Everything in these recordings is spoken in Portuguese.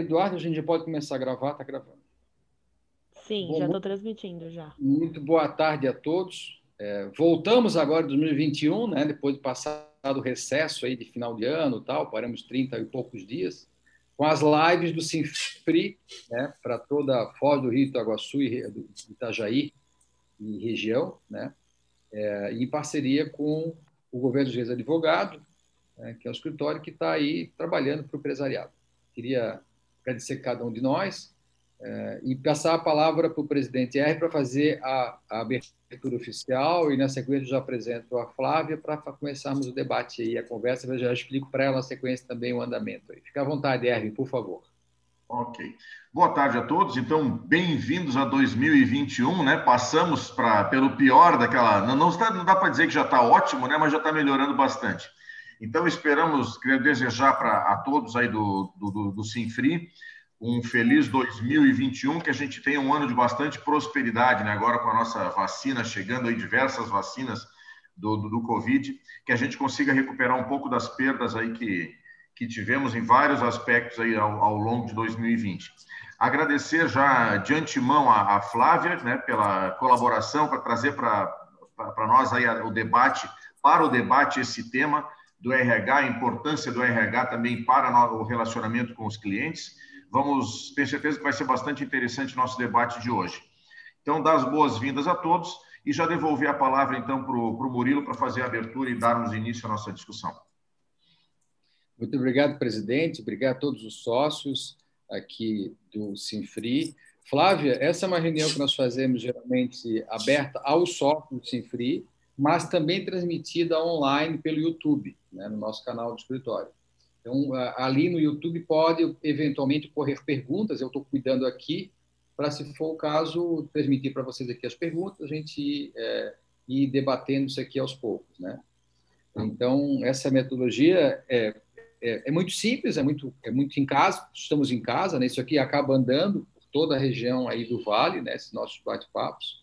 Eduardo, a gente já pode começar a gravar, está gravando. Sim, Bom, já estou transmitindo já. Muito boa tarde a todos. É, voltamos agora em 2021, né, depois de passar o recesso aí de final de ano tal, paramos 30 e poucos dias, com as lives do Sinfri, né, para toda a Foz do Rio Itaguaçu e do Itajaí e região, né, é, em parceria com o governo dos advogados, né, que é o escritório que está aí trabalhando para o empresariado. Queria agradecer cada um de nós é, e passar a palavra para o presidente R para fazer a, a, abertura oficial e, na sequência, já apresento a Flávia para começarmos o debate e a conversa. Eu já explico para ela, na sequência, também o andamento. Aí. Fica à vontade, Erwin, por favor. Ok. Boa tarde a todos. Então, bem-vindos a 2021, né? Passamos pra, pelo pior daquela. Não, não, está, não dá para dizer que já está ótimo, né? Mas já está melhorando bastante. Então, esperamos, queria desejar para a todos aí do, do, do Sinfri um feliz 2021, que a gente tenha um ano de bastante prosperidade, né? Agora com a nossa vacina chegando aí, diversas vacinas do, do, do Covid, que a gente consiga recuperar um pouco das perdas aí que, que tivemos em vários aspectos aí ao, ao longo de 2020. Agradecer já de antemão a, a Flávia, né, pela colaboração para trazer para nós aí o debate, para o debate esse tema do RH, a importância do RH também para o relacionamento com os clientes. Vamos ter certeza que vai ser bastante interessante o nosso debate de hoje. Então, dar as boas-vindas a todos e já devolver a palavra, então, para o Murilo para fazer a abertura e darmos início à nossa discussão. Muito obrigado, presidente. Obrigado a todos os sócios aqui do Sinfri. Flávia, essa é uma reunião que nós fazemos geralmente aberta aos sócios do Sinfri, mas também transmitida online pelo YouTube, né, no nosso canal do escritório. Então, ali no YouTube pode eventualmente correr perguntas, eu estou cuidando aqui para, se for o caso, transmitir para vocês aqui as perguntas, a gente é, ir debatendo isso aqui aos poucos, né? Então, essa metodologia é, é, é, muito simples, é muito, é muito em casa, estamos em casa, né? Isso aqui acaba andando por toda a região aí do Vale, né? Esses nossos bate-papos.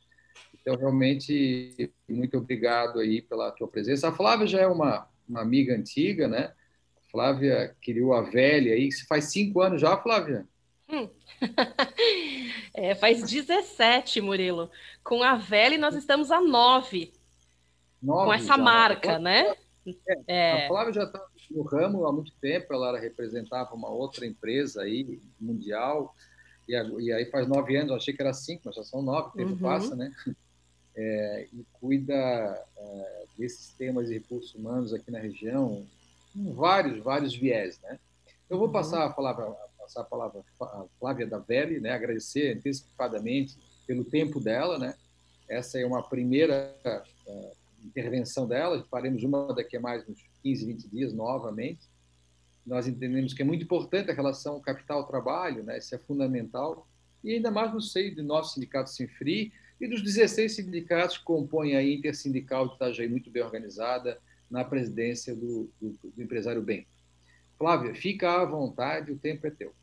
Então, realmente, muito obrigado aí pela tua presença. A Flávia já é uma, uma amiga antiga, né? A Flávia criou a velha aí, faz cinco anos já, Flávia? Hum. é, faz 17, Murilo. Com a velha nós estamos a nove. nove com essa já. marca, né? É, é. A Flávia já está no ramo há muito tempo, ela representava uma outra empresa aí, mundial, e, e aí faz nove anos, eu achei que era cinco, mas já são nove, o tempo uhum. passa, né? É, e cuida é, desses temas de recursos humanos aqui na região, com vários, vários viés, né? Eu vou uhum. passar a palavra, passar a palavra a Flávia da Velli, né? Agradecer antecipadamente pelo tempo dela, né? Essa é uma primeira uh, intervenção dela, faremos uma daqui a mais uns 15, 20 dias novamente. Nós entendemos que é muito importante a relação capital-trabalho, né? Isso é fundamental. E ainda mais no seio do nosso sindicato Sinfri, e dos 16 sindicatos que compõem a Intersindical de Itajaí, muito bem organizada, na presidência do, do, do empresário Bem. Flávia, fica à vontade, o tempo é teu.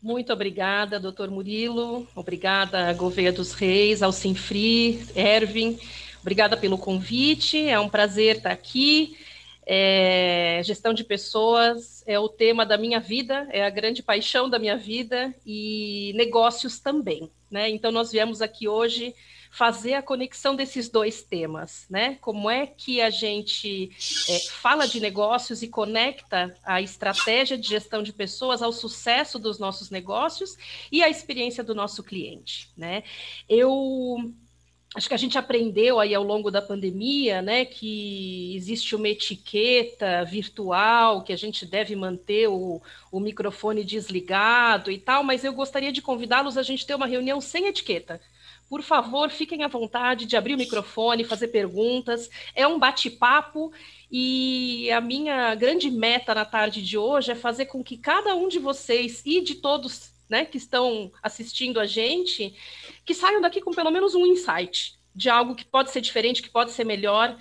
Muito obrigada, doutor Murilo. Obrigada, Gouveia dos Reis, ao Sinfri, Ervin. Obrigada pelo convite. É um prazer estar aqui. É, gestão de pessoas é o tema da minha vida, é a grande paixão da minha vida e negócios também né? Então nós viemos aqui hoje fazer a conexão desses dois temas, né? Como é que a gente é, fala de negócios e conecta a estratégia de gestão de pessoas ao sucesso dos nossos negócios e à experiência do nosso cliente, né? Eu acho que a gente aprendeu aí ao longo da pandemia, né, que existe uma etiqueta virtual, que a gente deve manter o, o microfone desligado e tal, mas eu gostaria de convidá-los a gente ter uma reunião sem etiqueta. Por favor, fiquem à vontade de abrir o microfone, fazer perguntas. É um bate-papo e a minha grande meta na tarde de hoje é fazer com que cada um de vocês e de todos né, que estão assistindo a gente, que saiam daqui com pelo menos um insight de algo que pode ser diferente, que pode ser melhor,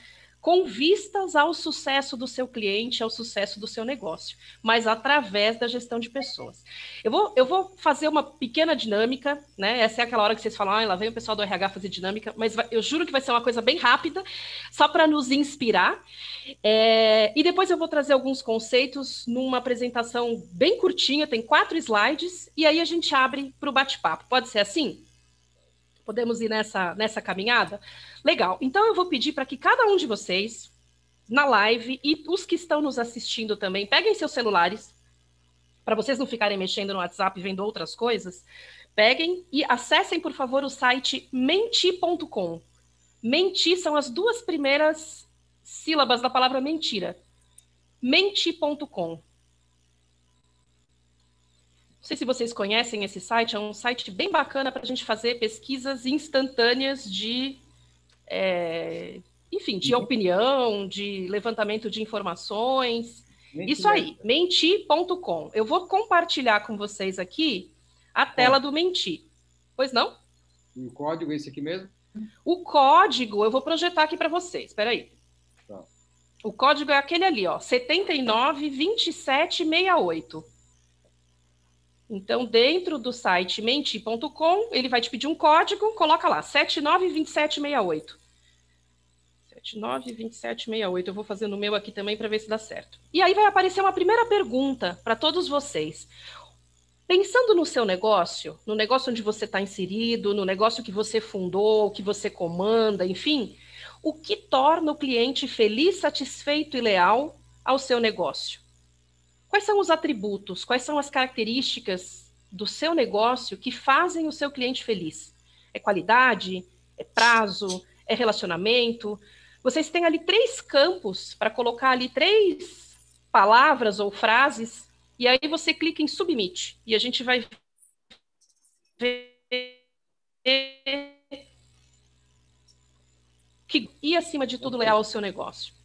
com vistas ao sucesso do seu cliente, ao sucesso do seu negócio, mas através da gestão de pessoas. Eu vou, eu vou fazer uma pequena dinâmica, né? Essa é aquela hora que vocês falam, ah, lá vem o pessoal do RH fazer dinâmica, mas vai, eu juro que vai ser uma coisa bem rápida, só para nos inspirar. É, e depois eu vou trazer alguns conceitos numa apresentação bem curtinha, tem quatro slides, e aí a gente abre para o bate-papo. Pode ser assim? Podemos ir nessa, nessa caminhada? Legal. Então eu vou pedir para que cada um de vocês, na live, e os que estão nos assistindo também, peguem seus celulares, para vocês não ficarem mexendo no WhatsApp vendo outras coisas, peguem e acessem, por favor, o site menti.com. Menti são as duas primeiras sílabas da palavra mentira. Menti.com. Não sei se vocês conhecem esse site, é um site bem bacana para a gente fazer pesquisas instantâneas de, é, enfim, de uhum. opinião, de levantamento de informações. Isso aí, menti.com. Eu vou compartilhar com vocês aqui a tela do Menti. Pois não? E o código é esse aqui mesmo? O código eu vou projetar aqui para vocês. Espera aí. Tá. O código é aquele ali, ó, 792768. Então, dentro do site menti.com, ele vai te pedir um código, coloca lá, 792768. 792768. Eu vou fazer no meu aqui também para ver se dá certo. E aí vai aparecer uma primeira pergunta para todos vocês. Pensando no seu negócio, no negócio onde você está inserido, no negócio que você fundou, que você comanda, enfim, o que torna o cliente feliz, satisfeito e leal ao seu negócio? Quais são os atributos, quais são as características do seu negócio que fazem o seu cliente feliz? É qualidade? É prazo? É relacionamento? Vocês têm ali três campos para colocar ali três palavras ou frases, e aí você clica em submit, e a gente vai ver que e acima de tudo leal ao seu negócio.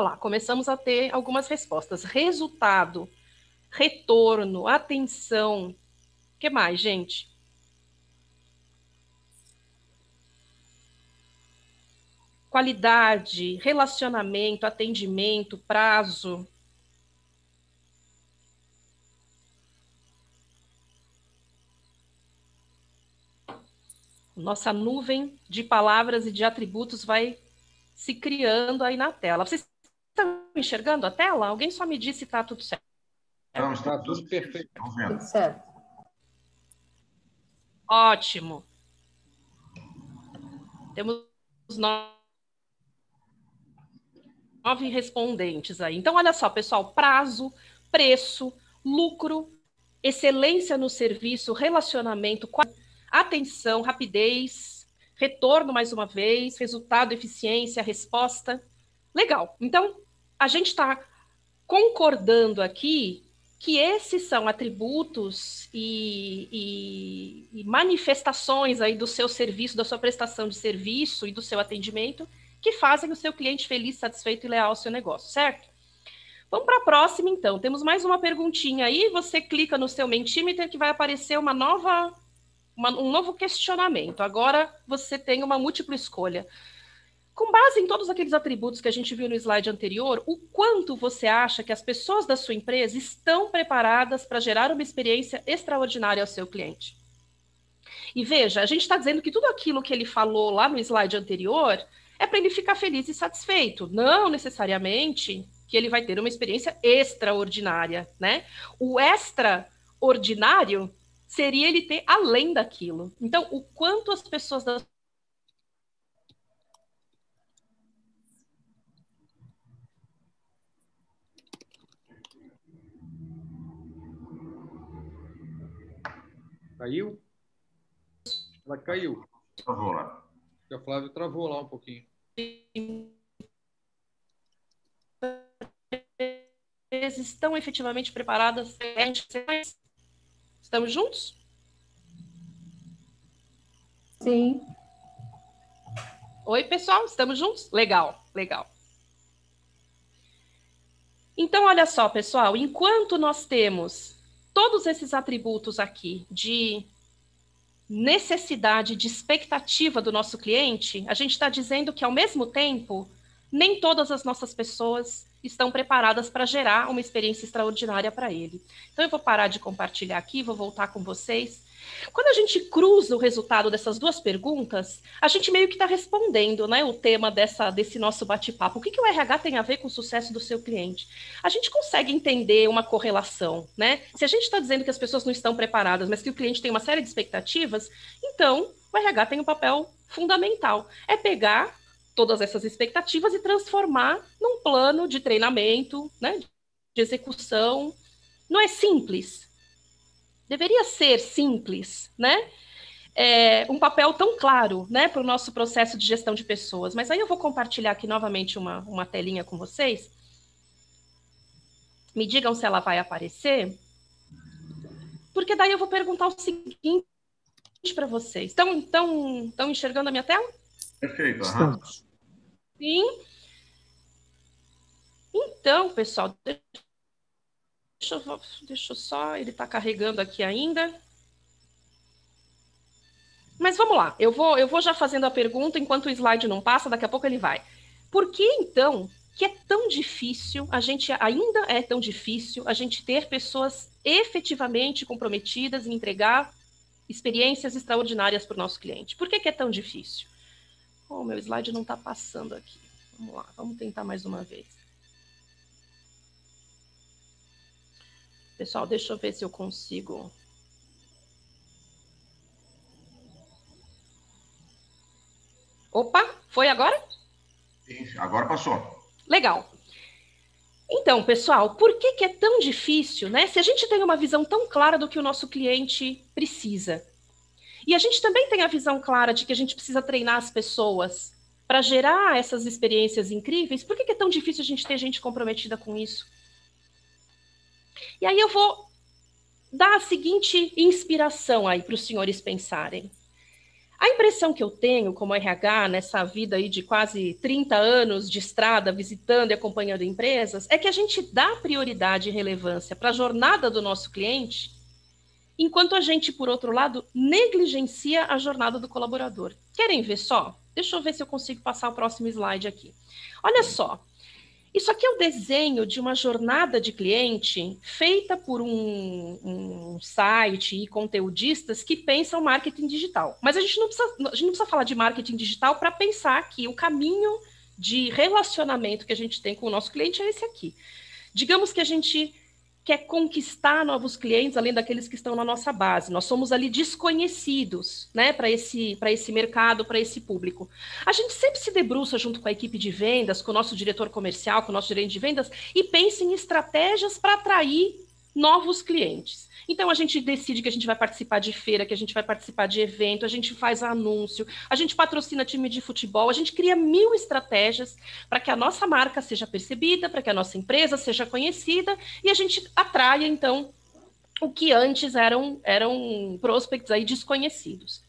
Lá, começamos a ter algumas respostas. Resultado, retorno, atenção. O que mais, gente? Qualidade, relacionamento, atendimento, prazo. Nossa nuvem de palavras e de atributos vai se criando aí na tela. Vocês estão enxergando a tela? Alguém só me disse se está tudo certo. Não, está tudo perfeito. Vendo. Tudo certo. Ótimo. Temos nove respondentes aí. Então, olha só, pessoal: prazo, preço, lucro, excelência no serviço, relacionamento, atenção, rapidez, retorno mais uma vez, resultado, eficiência, resposta. Legal. Então, a gente está concordando aqui que esses são atributos e, e, e, manifestações aí do seu serviço, da sua prestação de serviço e do seu atendimento que fazem o seu cliente feliz, satisfeito e leal ao seu negócio, certo? Vamos para a próxima, então. Temos mais uma perguntinha aí. Você clica no seu Mentimeter que vai aparecer uma nova, uma, um novo questionamento. Agora você tem uma múltipla escolha. Com base em todos aqueles atributos que a gente viu no slide anterior, o quanto você acha que as pessoas da sua empresa estão preparadas para gerar uma experiência extraordinária ao seu cliente? E veja, a gente está dizendo que tudo aquilo que ele falou lá no slide anterior é para ele ficar feliz e satisfeito, não necessariamente que ele vai ter uma experiência extraordinária, né? O extraordinário seria ele ter além daquilo. Então, o quanto as pessoas da Caiu? Ela caiu. Travou lá. O Flávio travou lá um pouquinho. Estão efetivamente preparadas? Estamos juntos? Sim. Oi, pessoal, estamos juntos? Legal, legal. Então, olha só, pessoal, enquanto nós temos todos esses atributos aqui de necessidade, de expectativa do nosso cliente, a gente está dizendo que, ao mesmo tempo, nem todas as nossas pessoas estão preparadas para gerar uma experiência extraordinária para ele. Então, eu vou parar de compartilhar aqui, vou voltar com vocês. Quando a gente cruza o resultado dessas duas perguntas, a gente meio que está respondendo né, o tema dessa, desse nosso bate-papo. O que, que o RH tem a ver com o sucesso do seu cliente? A gente consegue entender uma correlação, né? Se a gente está dizendo que as pessoas não estão preparadas, mas que o cliente tem uma série de expectativas, então o RH tem um papel fundamental. É pegar todas essas expectativas e transformar num plano de treinamento, né, de execução. Não é simples. Deveria ser simples, né? É, um papel tão claro né, para o nosso processo de gestão de pessoas. Mas aí eu vou compartilhar aqui novamente uma, uma telinha com vocês. Me digam se ela vai aparecer. Porque daí eu vou perguntar o seguinte para vocês. Estão, estão, estão enxergando a minha tela? Perfeito. Estamos. Sim. Então, pessoal, deixa eu, deixa eu só, ele está carregando aqui ainda. Mas vamos lá, eu vou, eu vou já fazendo a pergunta enquanto o slide não passa, daqui a pouco ele vai. Por que então que é tão difícil, a gente ainda é tão difícil a gente ter pessoas efetivamente comprometidas em entregar experiências extraordinárias para o nosso cliente? Por que, que é tão difícil? Oh, meu slide não está passando aqui. Vamos lá, vamos tentar mais uma vez. Pessoal, deixa eu ver se eu consigo. Opa, foi agora? Sim, agora passou. Legal. Então, pessoal, por que, que é tão difícil, né? Se a gente tem uma visão tão clara do que o nosso cliente precisa, e a gente também tem a visão clara de que a gente precisa treinar as pessoas para gerar essas experiências incríveis. Por que, é tão difícil a gente ter gente comprometida com isso? E aí eu vou dar a seguinte inspiração aí para os senhores pensarem. A impressão que eu tenho como RH nessa vida aí de quase 30 anos de estrada, visitando e acompanhando empresas, é que a gente dá prioridade e relevância para a jornada do nosso cliente enquanto a gente, por outro lado, negligencia a jornada do colaborador. Querem ver só? Deixa eu ver se eu consigo passar o próximo slide aqui. Olha só. Isso aqui é o desenho de uma jornada de cliente feita por um, um, site e conteudistas que pensam marketing digital. Mas a gente não precisa, a gente não precisa falar de marketing digital para pensar que o caminho de relacionamento que a gente tem com o nosso cliente é esse aqui. Digamos que a gente quer conquistar novos clientes além daqueles que estão na nossa base. Nós somos ali desconhecidos, né, para esse para esse mercado, para esse público. A gente sempre se debruça junto com a equipe de vendas, com o nosso diretor comercial, com o nosso gerente de vendas e pensa em estratégias para atrair novos clientes. Então a gente decide que a gente vai participar de feira, que a gente vai participar de evento, a gente faz anúncio, a gente patrocina time de futebol, a gente cria mil estratégias para que a nossa marca seja percebida, para que a nossa empresa seja conhecida e a gente atraia então o que antes eram eram prospects aí desconhecidos.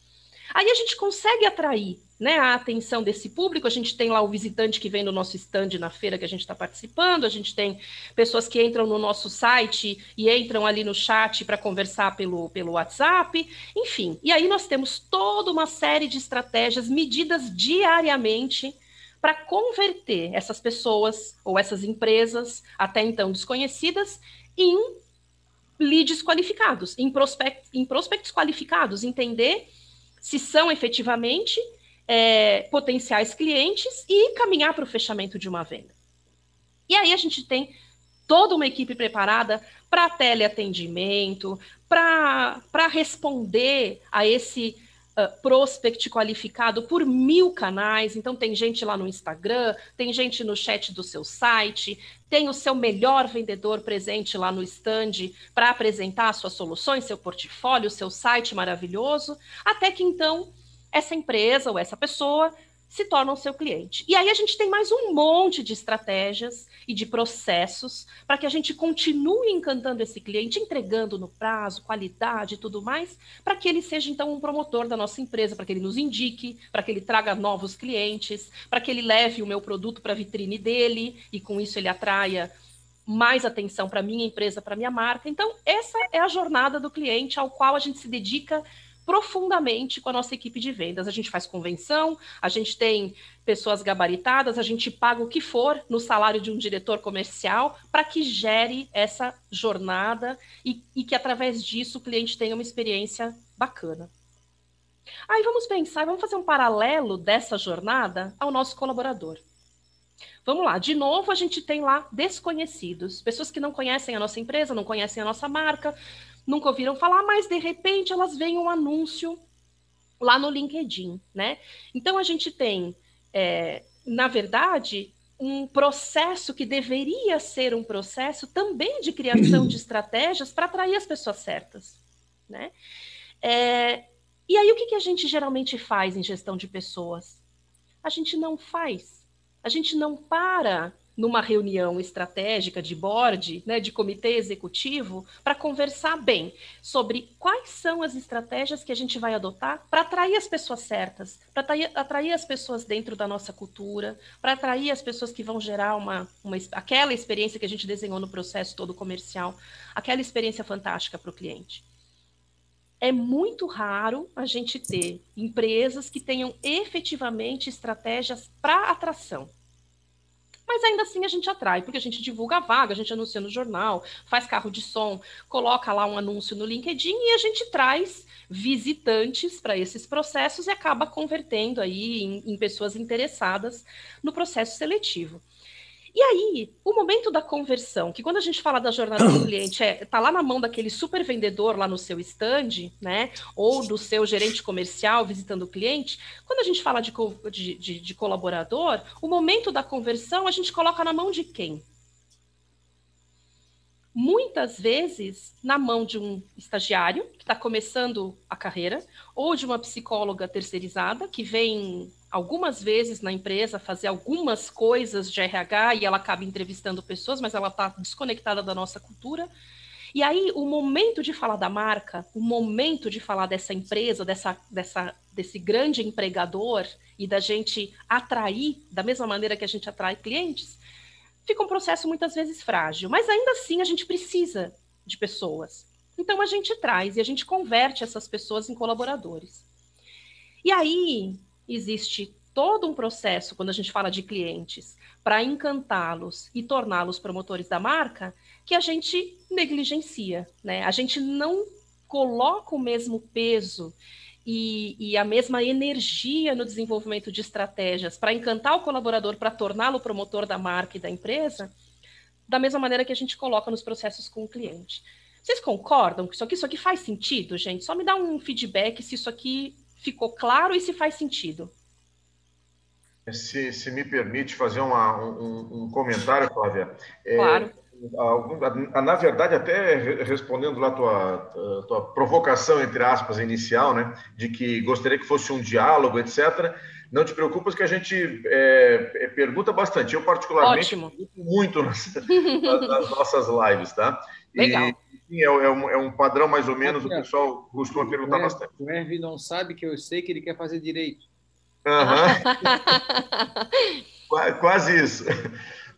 Aí a gente consegue atrair né, a atenção desse público. A gente tem lá o visitante que vem no nosso stand na feira que a gente está participando, a gente tem pessoas que entram no nosso site e entram ali no chat para conversar pelo, pelo WhatsApp, enfim. E aí nós temos toda uma série de estratégias medidas diariamente para converter essas pessoas ou essas empresas, até então desconhecidas, em leads qualificados, em, prospect, em prospectos qualificados, entender se são efetivamente é, potenciais clientes e caminhar para o fechamento de uma venda. E aí a gente tem toda uma equipe preparada para teleatendimento, para responder a esse uh, prospect qualificado por mil canais. Então, tem gente lá no Instagram, tem gente no chat do seu site, tem o seu melhor vendedor presente lá no stand para apresentar suas soluções, seu portfólio, seu site maravilhoso, até que então essa empresa ou essa pessoa se torna o seu cliente. E aí a gente tem mais um monte de estratégias e de processos para que a gente continue encantando esse cliente, entregando no prazo, qualidade e tudo mais, para que ele seja então um promotor da nossa empresa, para que ele nos indique, para que ele traga novos clientes, para que ele leve o meu produto para a vitrine dele e com isso ele atraia mais atenção para minha empresa, para minha marca. Então, essa é a jornada do cliente ao qual a gente se dedica profundamente com a nossa equipe de vendas. A gente faz convenção, a gente tem pessoas gabaritadas, a gente paga o que for no salário de um diretor comercial para que gere essa jornada e, e que através disso o cliente tenha uma experiência bacana. Aí vamos pensar, vamos fazer um paralelo dessa jornada ao nosso colaborador. Vamos lá, de novo a gente tem lá desconhecidos, pessoas que não conhecem a nossa empresa, não conhecem a nossa marca, nunca ouviram falar, mas de repente elas veem um anúncio lá no LinkedIn, né? Então a gente tem, é, na verdade, um processo que deveria ser um processo também de criação de estratégias para atrair as pessoas certas, né? É, e aí o que, que a gente geralmente faz em gestão de pessoas? A gente não faz, a gente não para numa reunião estratégica de board, né, de comitê executivo, para conversar bem sobre quais são as estratégias que a gente vai adotar para atrair as pessoas certas, para atrair, as pessoas dentro da nossa cultura, para atrair as pessoas que vão gerar uma, uma, aquela experiência que a gente desenhou no processo todo comercial, aquela experiência fantástica para o cliente. É muito raro a gente ter empresas que tenham efetivamente estratégias para atração mas ainda assim a gente atrai, porque a gente divulga a vaga, a gente anuncia no jornal, faz carro de som, coloca lá um anúncio no LinkedIn e a gente traz visitantes para esses processos e acaba convertendo aí em, em pessoas interessadas no processo seletivo. E aí, o momento da conversão, que quando a gente fala da jornada do cliente, é tá lá na mão daquele super vendedor lá no seu stand, né? Ou do seu gerente comercial visitando o cliente. Quando a gente fala de, de, de, de colaborador, o momento da conversão a gente coloca na mão de quem? muitas vezes na mão de um estagiário que está começando a carreira, ou de uma psicóloga terceirizada que vem algumas vezes na empresa fazer algumas coisas de RH e ela acaba entrevistando pessoas, mas ela está desconectada da nossa cultura. E aí, o momento de falar da marca, o momento de falar dessa empresa, dessa, dessa, desse grande empregador e da gente atrair, da mesma maneira que a gente atrai clientes, fica um processo muitas vezes frágil. Mas ainda assim, a gente precisa de pessoas. Então, a gente traz e a gente converte essas pessoas em colaboradores. E aí, existe todo um processo, quando a gente fala de clientes, para encantá-los e torná-los promotores da marca, que a gente negligencia, né? A gente não coloca o mesmo peso e, e a mesma energia no desenvolvimento de estratégias para encantar o colaborador, para torná-lo promotor da marca e da empresa, da mesma maneira que a gente coloca nos processos com o cliente. Vocês concordam que isso aqui, isso aqui faz sentido, gente? Só me dá um feedback se isso aqui ficou claro e se faz sentido. Se, se me permite fazer uma, um, um, comentário, Flávia. É, claro. É, na verdade, até respondendo lá a tua, tua provocação, entre aspas, inicial, né, de que gostaria que fosse um diálogo, etc., não te preocupas que a gente é, é pergunta bastante. Eu, particularmente, muito nas, nas, nossas lives, tá? Legal. E, Sim, é, é, um, é um padrão mais ou menos, o pessoal costuma perguntar o bastante. O Hervey não sabe que eu sei que ele quer fazer direito. Uhum. Quase isso.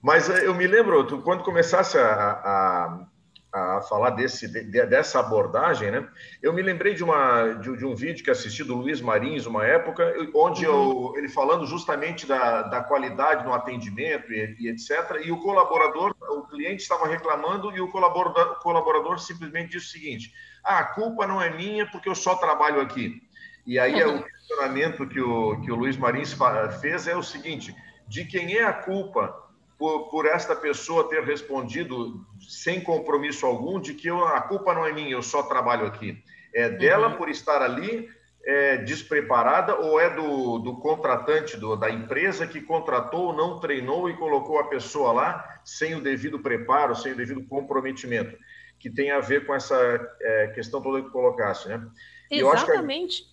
Mas eh, eu me lembro, tu, quando começasse a, a, a falar desse, de, dessa abordagem, né? Eu me lembrei de, uma, de, de, um vídeo que assisti do Luiz Marins, uma época, onde uhum. eu, ele falando justamente da, da qualidade no atendimento e, e, etc. E o colaborador, o cliente estava reclamando e o colaborador, o colaborador simplesmente disse o seguinte: ah, a culpa não é minha porque eu só trabalho aqui. E aí uhum. o questionamento que o, que o Luiz Marins fez é o seguinte: de quem é a culpa por, por esta pessoa ter respondido sem compromisso algum de que eu, a culpa não é minha, eu só trabalho aqui. É dela uhum. por estar ali é, despreparada ou é do, do contratante, do, da empresa que contratou, não treinou e colocou a pessoa lá sem o devido preparo, sem o devido comprometimento, que tem a ver com essa é, questão toda que colocasse, né? Exatamente.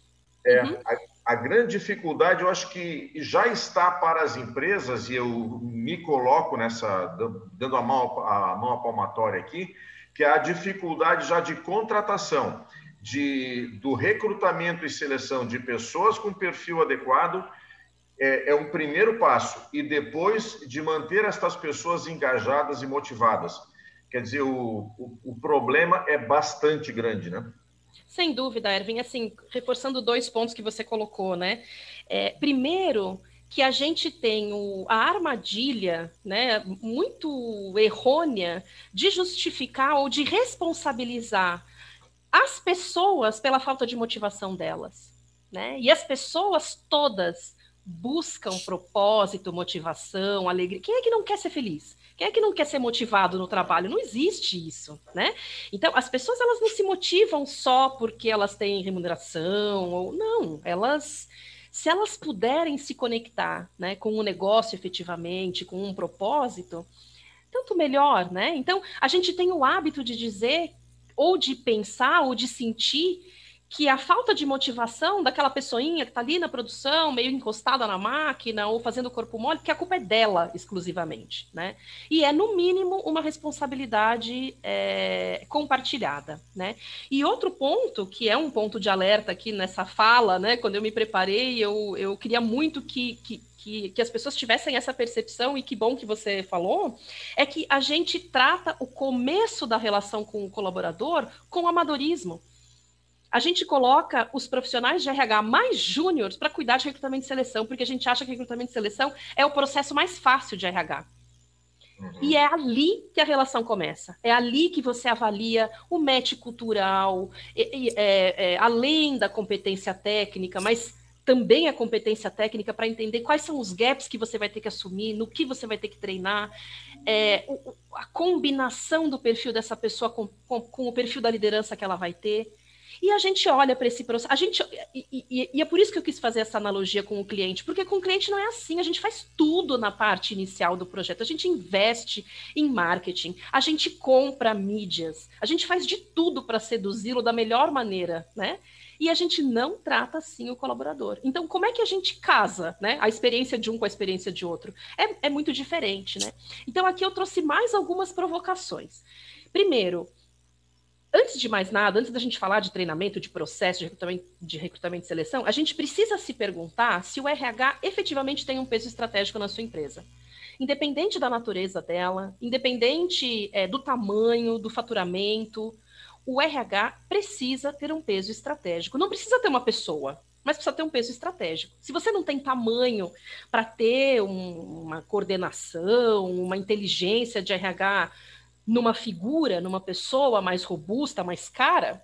É, uhum. a, a grande dificuldade, eu acho que já está para as empresas, e eu me coloco nessa, dando a mão, a mão à palmatória aqui, que é a dificuldade já de contratação, de, do recrutamento e seleção de pessoas com perfil adequado, é, é um primeiro passo, e depois de manter estas pessoas engajadas e motivadas. Quer dizer, o, o, o problema é bastante grande, né? Sem dúvida, Erwin. Assim, reforçando dois pontos que você colocou, né? É, primeiro, que a gente tem o, a armadilha né, muito errônea de justificar ou de responsabilizar as pessoas pela falta de motivação delas. Né? E as pessoas todas buscam propósito, motivação, alegria. Quem é que não quer ser feliz? Quem é que não quer ser motivado no trabalho? Não existe isso, né? Então, as pessoas elas não se motivam só porque elas têm remuneração ou não, elas se elas puderem se conectar, né, com o um negócio efetivamente, com um propósito, tanto melhor, né? Então, a gente tem o hábito de dizer ou de pensar ou de sentir que a falta de motivação daquela pessoinha que está ali na produção, meio encostada na máquina ou fazendo corpo mole, que a culpa é dela exclusivamente, né? E é, no mínimo, uma responsabilidade é, compartilhada, né? E outro ponto, que é um ponto de alerta aqui nessa fala, né? Quando eu me preparei, eu, eu queria muito que, que que, que, as pessoas tivessem essa percepção, e que bom que você falou, é que a gente trata o começo da relação com o colaborador com amadorismo a gente coloca os profissionais de RH mais júniores para cuidar de recrutamento e seleção, porque a gente acha que recrutamento e seleção é o processo mais fácil de RH. Uhum. E é ali que a relação começa. É ali que você avalia o match cultural, e, e, é, é, além da competência técnica, mas também a competência técnica para entender quais são os gaps que você vai ter que assumir, no que você vai ter que treinar, é, a combinação do perfil dessa pessoa com, com, com o perfil da liderança que ela vai ter. E a gente olha para esse processo. A gente, e, e, e, é por isso que eu quis fazer essa analogia com o cliente, porque com o cliente não é assim. A gente faz tudo na parte inicial do projeto. A gente investe em marketing, a gente compra mídias, a gente faz de tudo para seduzi-lo da melhor maneira, né? E a gente não trata assim o colaborador. Então, como é que a gente casa né, a experiência de um com a experiência de outro? É, é muito diferente, né? Então, aqui eu trouxe mais algumas provocações. Primeiro, antes de mais nada, antes da gente falar de treinamento, de processo, de recrutamento, de recrutamento e seleção, a gente precisa se perguntar se o RH efetivamente tem um peso estratégico na sua empresa. Independente da natureza dela, independente é, do tamanho, do faturamento, o RH precisa ter um peso estratégico. Não precisa ter uma pessoa, mas precisa ter um peso estratégico. Se você não tem tamanho para ter um, uma coordenação, uma inteligência de RH numa figura, numa pessoa mais robusta, mais cara,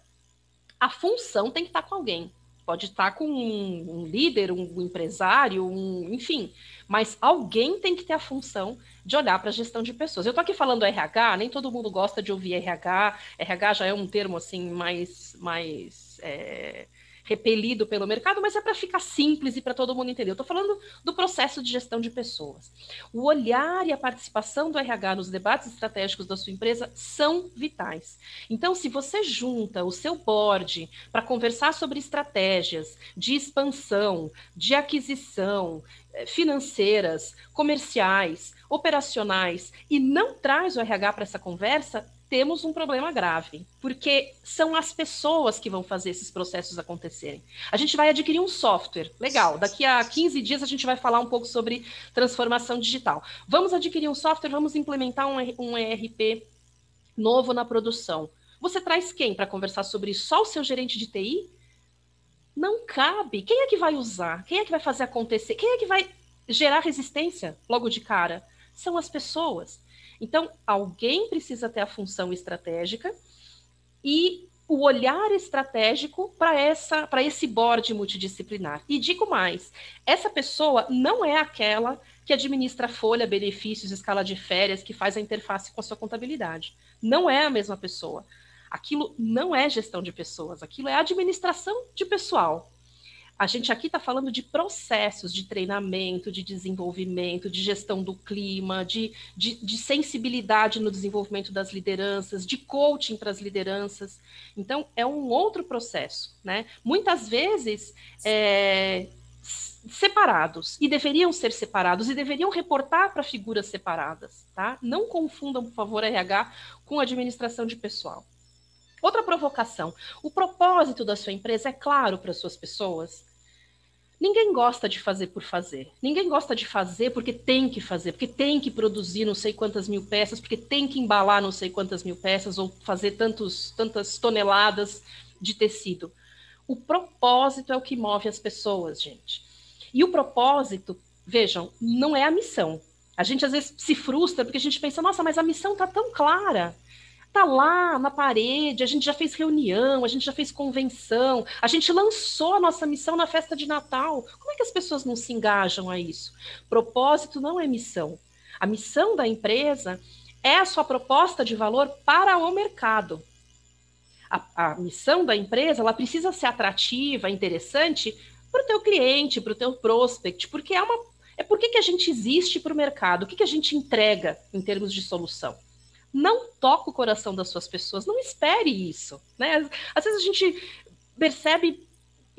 a função tem que estar com alguém. Pode estar com um, um líder, um, um empresário, um, enfim, mas alguém tem que ter a função de olhar para a gestão de pessoas. Eu estou aqui falando RH, nem todo mundo gosta de ouvir RH. RH já é um termo assim mais, mais é repelido pelo mercado, mas é para ficar simples e para todo mundo entender. Eu estou falando do processo de gestão de pessoas. O olhar e a participação do RH nos debates estratégicos da sua empresa são vitais. Então, se você junta o seu board para conversar sobre estratégias de expansão, de aquisição, financeiras, comerciais, operacionais e não traz o RH para essa conversa, temos um problema grave, porque são as pessoas que vão fazer esses processos acontecerem. A gente vai adquirir um software, legal, daqui a 15 dias a gente vai falar um pouco sobre transformação digital. Vamos adquirir um software, vamos implementar um, um ERP novo na produção. Você traz quem para conversar sobre isso? Só o seu gerente de TI? Não cabe. Quem é que vai usar? Quem é que vai fazer acontecer? Quem é que vai gerar resistência logo de cara? São as pessoas. Então, alguém precisa ter a função estratégica e o olhar estratégico para essa para esse board multidisciplinar. E digo mais, essa pessoa não é aquela que administra folha, benefícios, escala de férias, que faz a interface com a sua contabilidade. Não é a mesma pessoa. Aquilo não é gestão de pessoas, aquilo é administração de pessoal. A gente aqui está falando de processos de treinamento, de desenvolvimento, de gestão do clima, de, de, de sensibilidade no desenvolvimento das lideranças, de coaching para as lideranças. Então, é um outro processo, né? Muitas vezes é, separados, e deveriam ser separados, e deveriam reportar para figuras separadas, tá? Não confundam, por favor, RH com administração de pessoal. Outra provocação: o propósito da sua empresa é claro para suas pessoas? Ninguém gosta de fazer por fazer. Ninguém gosta de fazer porque tem que fazer, porque tem que produzir não sei quantas mil peças, porque tem que embalar não sei quantas mil peças ou fazer tantos, tantas toneladas. de tecido. O propósito é o que move as pessoas, gente. E o propósito, vejam, não é a missão. A gente às vezes se frustra porque a gente pensa, nossa, mas a missão tá tão clara. Tá lá na parede, a gente já fez reunião, a gente já fez convenção, a gente lançou a nossa missão na festa de Natal. Como é que as pessoas não se engajam a isso? Propósito não é missão. A missão da empresa é a sua proposta de valor para o mercado a, a missão da empresa ela precisa ser atrativa, interessante para o teu cliente, para o teu prospect, porque é uma é por que, a gente existe para o mercado, o que, que a gente entrega em termos de solução. Não toca o coração das suas pessoas, não espere isso. Né? Às vezes a gente percebe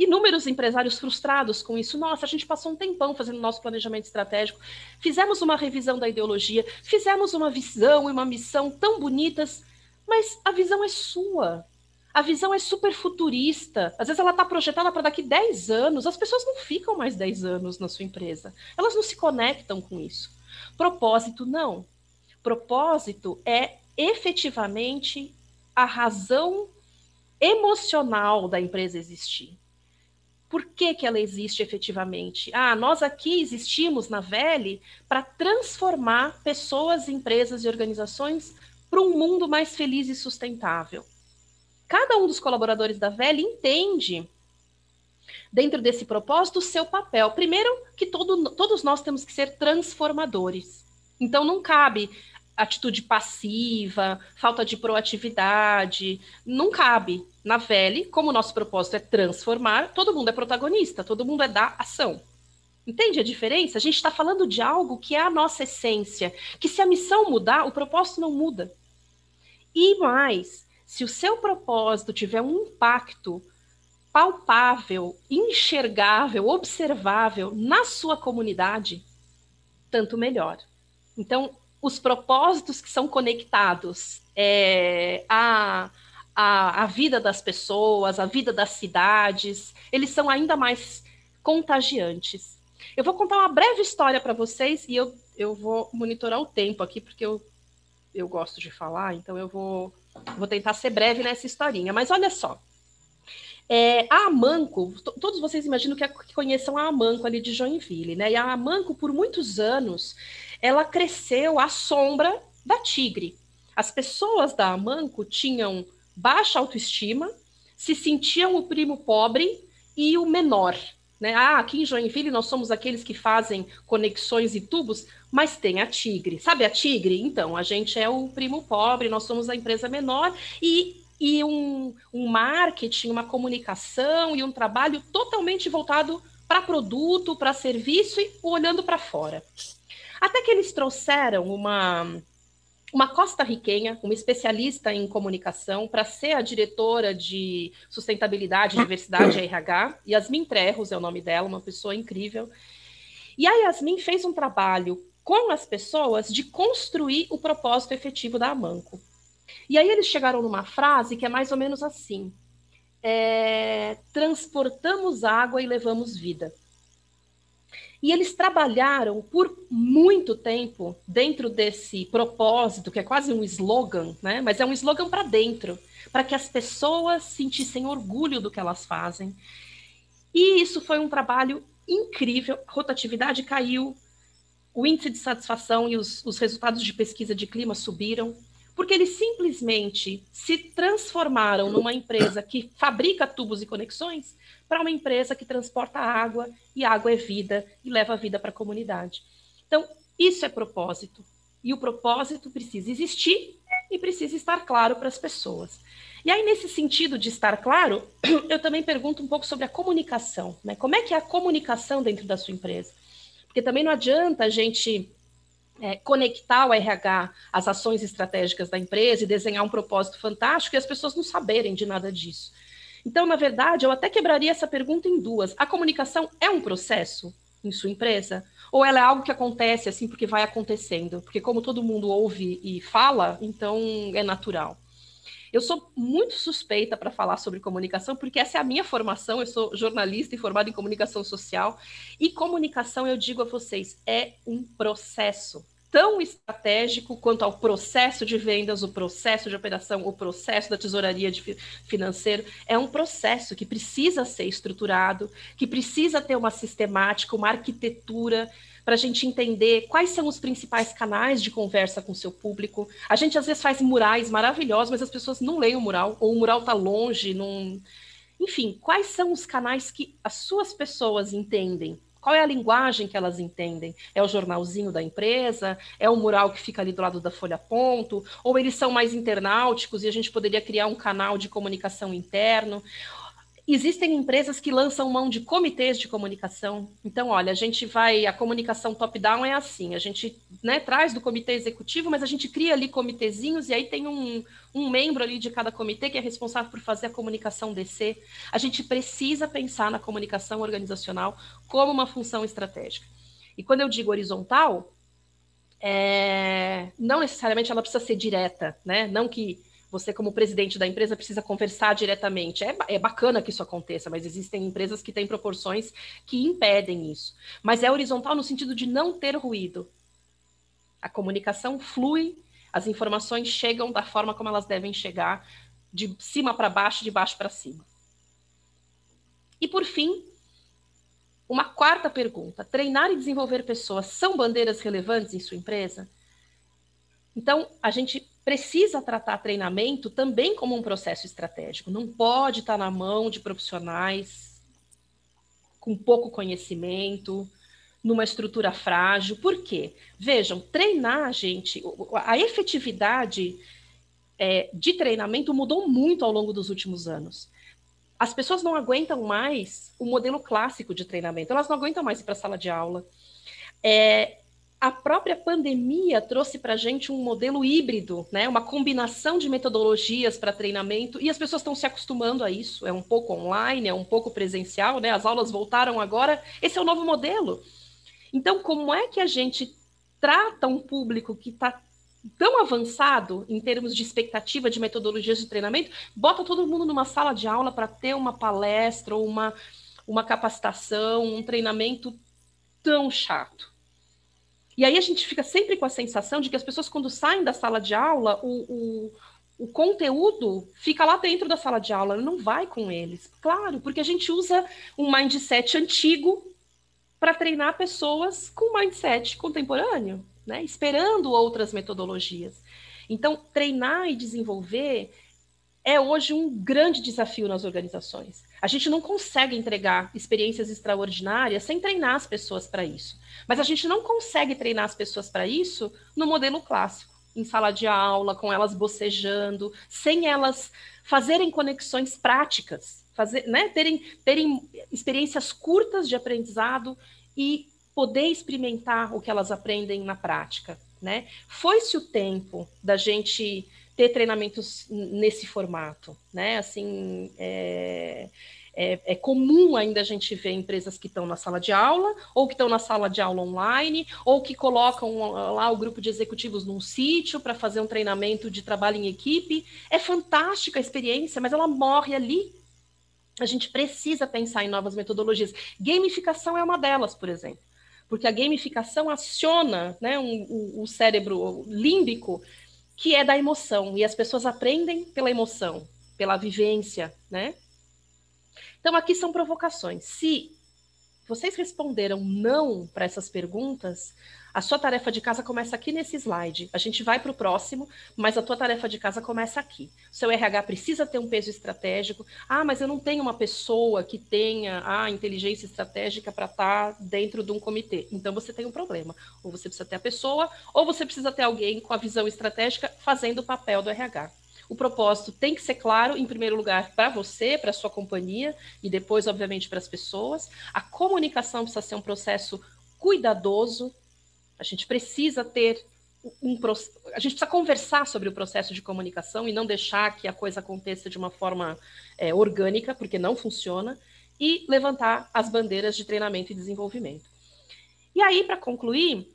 inúmeros empresários frustrados com isso. Nossa, a gente passou um tempão fazendo nosso planejamento estratégico, fizemos uma revisão da ideologia, fizemos uma visão e uma missão tão bonitas, mas a visão é sua. A visão é super futurista. Às vezes ela está projetada para daqui 10 anos. As pessoas não ficam mais 10 anos na sua empresa. Elas não se conectam com isso. Propósito, não. Propósito é efetivamente a razão emocional da empresa existir. Por que, que ela existe efetivamente? Ah, nós aqui existimos na VELE para transformar pessoas, empresas e organizações para um mundo mais feliz e sustentável cada um dos colaboradores da VEL entende, dentro desse propósito, o seu papel. Primeiro, que todo, todos nós temos que ser transformadores. Então, não cabe atitude passiva, falta de proatividade, não cabe. Na VEL, como o nosso propósito é transformar, todo mundo é protagonista, todo mundo é da ação. Entende a diferença? A gente está falando de algo que é a nossa essência, que se a missão mudar, o propósito não muda. E mais, se o seu propósito tiver um impacto palpável, enxergável, observável na sua comunidade, tanto melhor. Então, os propósitos que são conectados é, à, à, à vida das pessoas, à vida das cidades, eles são ainda mais contagiantes. Eu vou contar uma breve história para vocês e eu, eu vou monitorar o tempo aqui, porque eu, eu gosto de falar, então eu vou Vou tentar ser breve nessa historinha, mas olha só. É, a Amanco, todos vocês imaginam que, que conheçam a Amanco ali de Joinville, né? E a Amanco, por muitos anos, ela cresceu à sombra da Tigre. As pessoas da Amanco tinham baixa autoestima, se sentiam o primo pobre e o menor. Né? Ah, aqui em Joinville nós somos aqueles que fazem conexões e tubos, mas tem a Tigre. Sabe a Tigre? Então, a gente é o primo pobre, nós somos a empresa menor e, e um, um marketing, uma comunicação e um trabalho totalmente voltado para produto, para serviço e olhando para fora. Até que eles trouxeram uma, uma costa-riquenha, uma especialista em comunicação, para ser a diretora de sustentabilidade, diversidade e RH. Yasmin Trerros é o nome dela, uma pessoa incrível. E a Yasmin fez um trabalho com as pessoas de construir o propósito efetivo da Amanco. E aí eles chegaram numa frase que é mais ou menos assim: é, transportamos água e levamos vida. E eles trabalharam por muito tempo dentro desse propósito, que é quase um slogan, né? mas é um slogan para dentro, para que as pessoas sentissem orgulho do que elas fazem. E isso foi um trabalho incrível, a rotatividade caiu, o índice de satisfação e os, os resultados de pesquisa de clima subiram, porque eles simplesmente se transformaram numa empresa que fabrica tubos e conexões para uma empresa que transporta água, e água é vida e leva a vida para a comunidade. Então, isso é propósito. E o propósito precisa existir e precisa estar claro para as pessoas. E aí, nesse sentido de estar claro, eu também pergunto um pouco sobre a comunicação. Né? Como é que é a comunicação dentro da sua empresa? Porque também não adianta a gente é, conectar o RH às ações estratégicas da empresa e desenhar um propósito fantástico e as pessoas não saberem de nada disso. Então, na verdade, eu até quebraria essa pergunta em duas. A comunicação é um processo em sua empresa? Ou ela é algo que acontece assim porque vai acontecendo? Porque, como todo mundo ouve e fala, então é natural. Eu sou muito suspeita para falar sobre comunicação, porque essa é a minha formação. Eu sou jornalista e formada em comunicação social. E comunicação, eu digo a vocês, é um processo. Tão estratégico quanto ao processo de vendas, o processo de operação, o processo da tesouraria de financeiro. É um processo que precisa ser estruturado, que precisa ter uma sistemática, uma arquitetura para a gente entender quais são os principais canais de conversa com o seu público. A gente às vezes faz murais maravilhosos, mas as pessoas não leem o mural, ou o mural está longe, não. Enfim, quais são os canais que as suas pessoas entendem? Qual é a linguagem que elas entendem? É o jornalzinho da empresa? É o mural que fica ali do lado da folha ponto? Ou eles são mais internauticos e a gente poderia criar um canal de comunicação interno? Existem empresas que lançam mão de comitês de comunicação. Então, olha, a gente vai, a comunicação top-down é assim, a gente né, traz do comitê executivo, mas a gente cria ali comitezinhos e aí tem um, um membro ali de cada comitê que é responsável por fazer a comunicação descer. A gente precisa pensar na comunicação organizacional como uma função estratégica. E quando eu digo horizontal, é, não necessariamente ela precisa ser direta, né? Não que você, como presidente da empresa, precisa conversar diretamente. É, é bacana que isso aconteça, mas existem empresas que têm proporções que impedem isso. Mas é horizontal no sentido de não ter ruído. A comunicação flui, as informações chegam da forma como elas devem chegar, de cima para baixo, de baixo para cima. E por fim, uma quarta pergunta: treinar e desenvolver pessoas são bandeiras relevantes em sua empresa? Então, a gente precisa tratar treinamento também como um processo estratégico. Não pode estar na mão de profissionais com pouco conhecimento, numa estrutura frágil. Por quê? Vejam, treinar, gente, a efetividade é, de treinamento mudou muito ao longo dos últimos anos. As pessoas não aguentam mais o modelo clássico de treinamento, elas não aguentam mais ir para a sala de aula. É, a própria pandemia trouxe para a gente um modelo híbrido, né? uma combinação de metodologias para treinamento, e as pessoas estão se acostumando a isso. É um pouco online, é um pouco presencial, né? as aulas voltaram agora. Esse é o novo modelo. Então, como é que a gente trata um público que está tão avançado em termos de expectativa de metodologias de treinamento, bota todo mundo numa sala de aula para ter uma palestra ou uma, uma capacitação, um treinamento tão chato? E aí a gente fica sempre com a sensação de que as pessoas, quando saem da sala de aula, o, o, o conteúdo fica lá dentro da sala de aula, não vai com eles. Claro, porque a gente usa um mindset antigo para treinar pessoas com mindset contemporâneo, né? esperando outras metodologias. Então, treinar e desenvolver é hoje um grande desafio nas organizações. A gente não consegue entregar experiências extraordinárias sem treinar as pessoas para isso. Mas a gente não consegue treinar as pessoas para isso no modelo clássico, em sala de aula, com elas bocejando, sem elas fazerem conexões práticas, fazer, né, terem, terem experiências curtas de aprendizado e poder experimentar o que elas aprendem na prática. Né? Foi-se o tempo da gente ter treinamentos nesse formato, né? Assim, é, é, é, comum ainda a gente ver empresas que estão na sala de aula, ou que estão na sala de aula online, ou que colocam ah, lá o grupo de executivos num sítio para fazer um treinamento de trabalho em equipe. É fantástica a experiência, mas ela morre ali. A gente precisa pensar em novas metodologias. Gamificação é uma delas, por exemplo porque a gamificação aciona né, um, o cérebro límbico, que é da emoção, e as pessoas aprendem pela emoção, pela vivência, né? Então, aqui são provocações. Se vocês responderam não para essas perguntas, a sua tarefa de casa começa aqui nesse slide. A gente vai para o próximo, mas a tua tarefa de casa começa aqui. O seu RH precisa ter um peso estratégico. Ah, mas eu não tenho uma pessoa que tenha a inteligência estratégica para estar tá dentro de um comitê. Então você tem um problema. Ou você precisa ter a pessoa, ou você precisa ter alguém com a visão estratégica fazendo o papel do RH. O propósito tem que ser claro, em primeiro lugar, para você, para sua companhia, e depois, obviamente, para as pessoas. A comunicação precisa ser um processo cuidadoso. A gente precisa ter um a gente precisa conversar sobre o processo de comunicação e não deixar que a coisa aconteça de uma forma é, orgânica, porque não funciona, e levantar as bandeiras de treinamento e desenvolvimento. E aí, para concluir,